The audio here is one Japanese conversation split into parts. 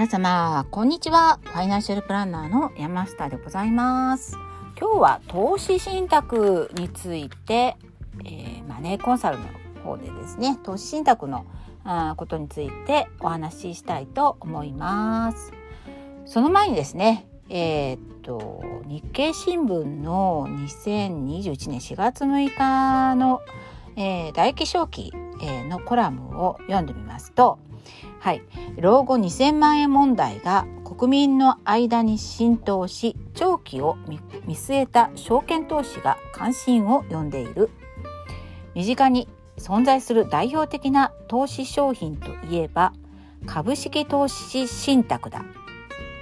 皆様、こんにちは。ファイナンシャルプランナーの山下でございます。今日は投資信託について、えー、マネーコンサルの方でですね、投資信託のあことについてお話ししたいと思います。その前にですね、えー、っと、日経新聞の2021年4月6日の、えー、大気象期のコラムを読んでみますと、はい、老後2000万円問題が国民の間に浸透し長期を見据えた証券投資が関心を呼んでいる。身近に存在する代表的な投資商品といえば株式投資信託だ。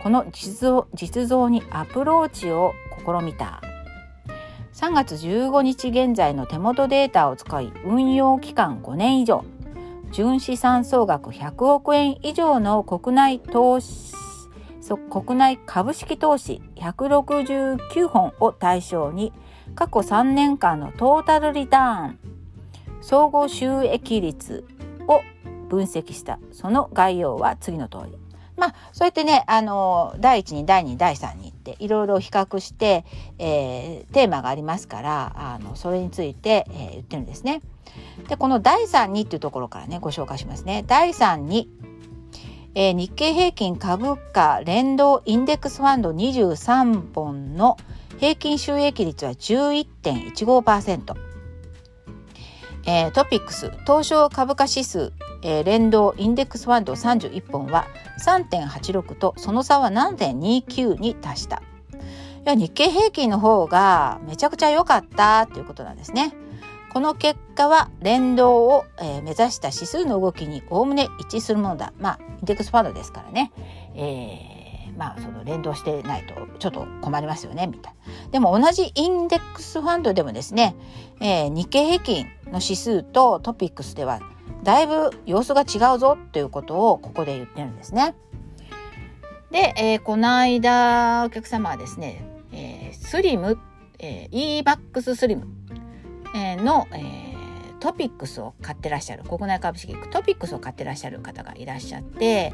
この実像実像にアプローチを試みた。3月15日現在の手元データを使い運用期間5年以上。純資産総額100億円以上の国内投資国内株式投資169本を対象に過去3年間のトータルリターン総合収益率を分析した。その概要は次の通り。まあそうやってねあの第1に第2第3にっていろいろ比較して、えー、テーマがありますからあのそれについて、えー、言ってるんですね。でこの第3にっていうところからねご紹介しますね。第3に、えー、日経平均株価連動インデックスファンド23本の平均収益率は11.15%。えー、トピックス東証株価指数、えー、連動インデックスファンド31本は3.86とその差は7.29に達した。いや日経平均の方がめちゃくちゃ良かったということなんですね。この結果は連動を、えー、目指した指数の動きにおおむね一致するものだ。まあインデックスファンドですからね、えー、まあその連動してないとちょっと困りますよねみたいな。でも同じインデックスファンドでもですね、えー、日経平均の指数とトピックスではだいぶ様子が違うぞということをここで言ってるんですね。で、えー、この間お客様はですね、えー、スリム、えー、EMAX スリム、えー、の、えー、トピックスを買ってらっしゃる国内株式トピックスを買ってらっしゃる方がいらっしゃって、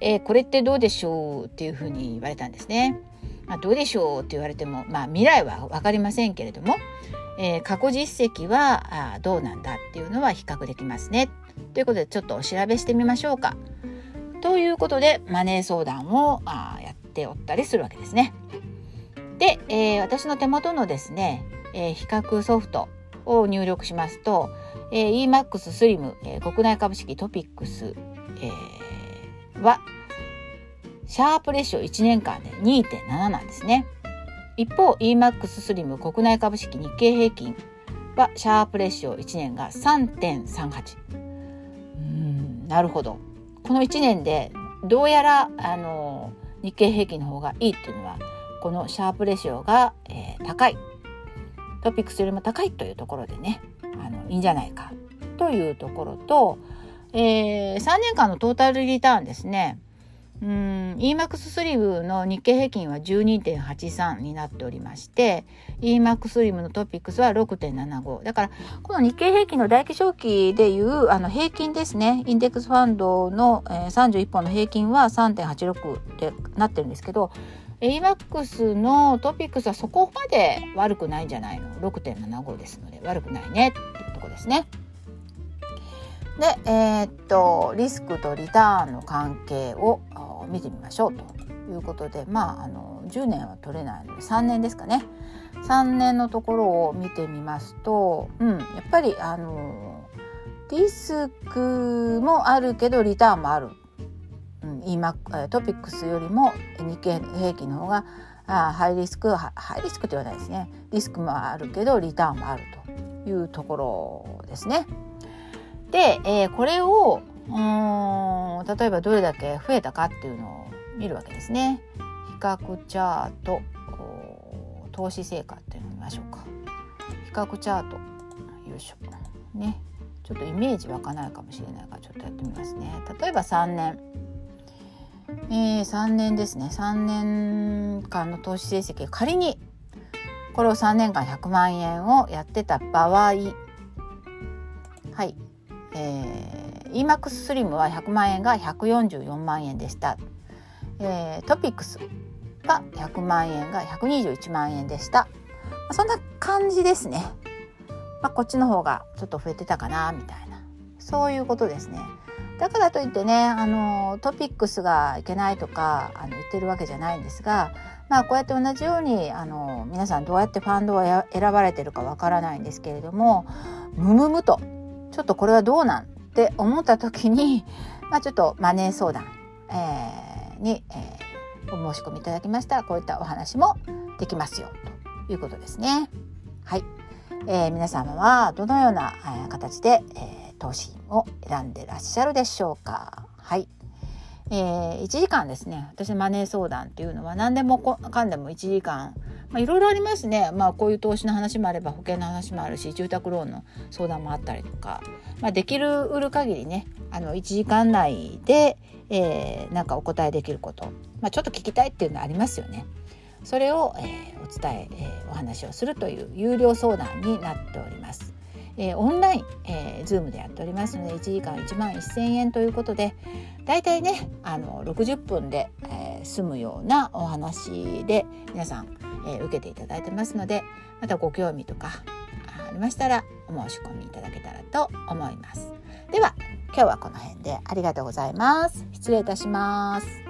えー、これってどうでしょうっていうふうに言われたんですね。まあ、どうでしょうって言われても、まあ、未来は分かりませんけれども、えー、過去実績はあどうなんだっていうのは比較できますね。ということでちょっとお調べしてみましょうか。ということでマネー相談をあやっておったりするわけですね。で、えー、私の手元のですね、えー、比較ソフトを入力しますと、えー、EMAX スリム、えー、国内株式トピックス、えー、はシャープレシオ1年間で2.7なんですね。一方 EMAX スリム国内株式日経平均はシャープレシオ1年が3.38なるほど。この1年でどうやらあの日経平均の方がいいっていうのはこのシャープレシオが、えー、高い。トピックスよりも高いというところでねあのいいんじゃないかというところと、えー、3年間のトータルリターンですね。うん。EMAX スリムの日経平均は12.83になっておりまして EMAX スリムのトピックスは6.75だからこの日経平均の大気象期でいうあの平均ですね。インデックスファンドの、えー、31本の平均は3.86ってなってるんですけど EMAX のトピックスはそこまで悪くないんじゃないの？6.75ですので悪くないねっていうとこですね。で、えー、っとリスクとリターンの関係を見てみましょう。ということでまああの10年は取れないので3年ですかね。3年のところを見てみますと、うん、やっぱりあのリスクもあるけどリターンもある、うん、今トピックスよりも日経平均の方があハイリスクハイリスクと言わないですね。リスクもあるけどリターンもあるというところですね。で、えー、これをうん例えばどれだけ増えたかっていうのを見るわけですね。比較チャート投資成果っていうのを見ましょうか。比較チャートよいしょねちょっとイメージ湧かないかもしれないからちょっとやってみますね。例えば3年。えー、3年ですね3年間の投資成績仮にこれを3年間100万円をやってた場合はいえー、EMAX スリムは100万円が144万円でした。えー、トピックスが100万円が121万円でした。そんな感じですね。まあ、こっちの方がちょっと増えてたかなみたいなそういうことですね。だからといってねあのトピックスがいけないとかあの言ってるわけじゃないんですが、まあ、こうやって同じようにあの皆さんどうやってファンドを選ばれてるかわからないんですけれどもムムムとちょっとこれはどうなんって思った時に、まあ、ちょっとマネー相談、えー、に、えー、お申し込みいただきましたらこういったお話もできますよということですね。はい、えー、皆様はどのような形で、えー、投資を選んでらっしゃるでしょうか。はい。えー、1時間ですね私マネー相談っていうのは何でもかんでも1時間まあ、いろいろありますね、まあ、こういう投資の話もあれば保険の話もあるし住宅ローンの相談もあったりとか、まあ、できる売る限りねあの1時間内で、えー、なんかお答えできること、まあ、ちょっと聞きたいっていうのありますよね。それを、えー、お伝ええー、お話をするという有料相談になっております。えー、オンライン、えー、Zoom でやっておりますので1時間1万1000円ということでだいたいねあの60分で、えー、済むようなお話で皆さん、えー、受けていただいてますのでまたご興味とかありましたらお申し込みいただけたらと思います。では今日はこの辺でありがとうございます。失礼いたします。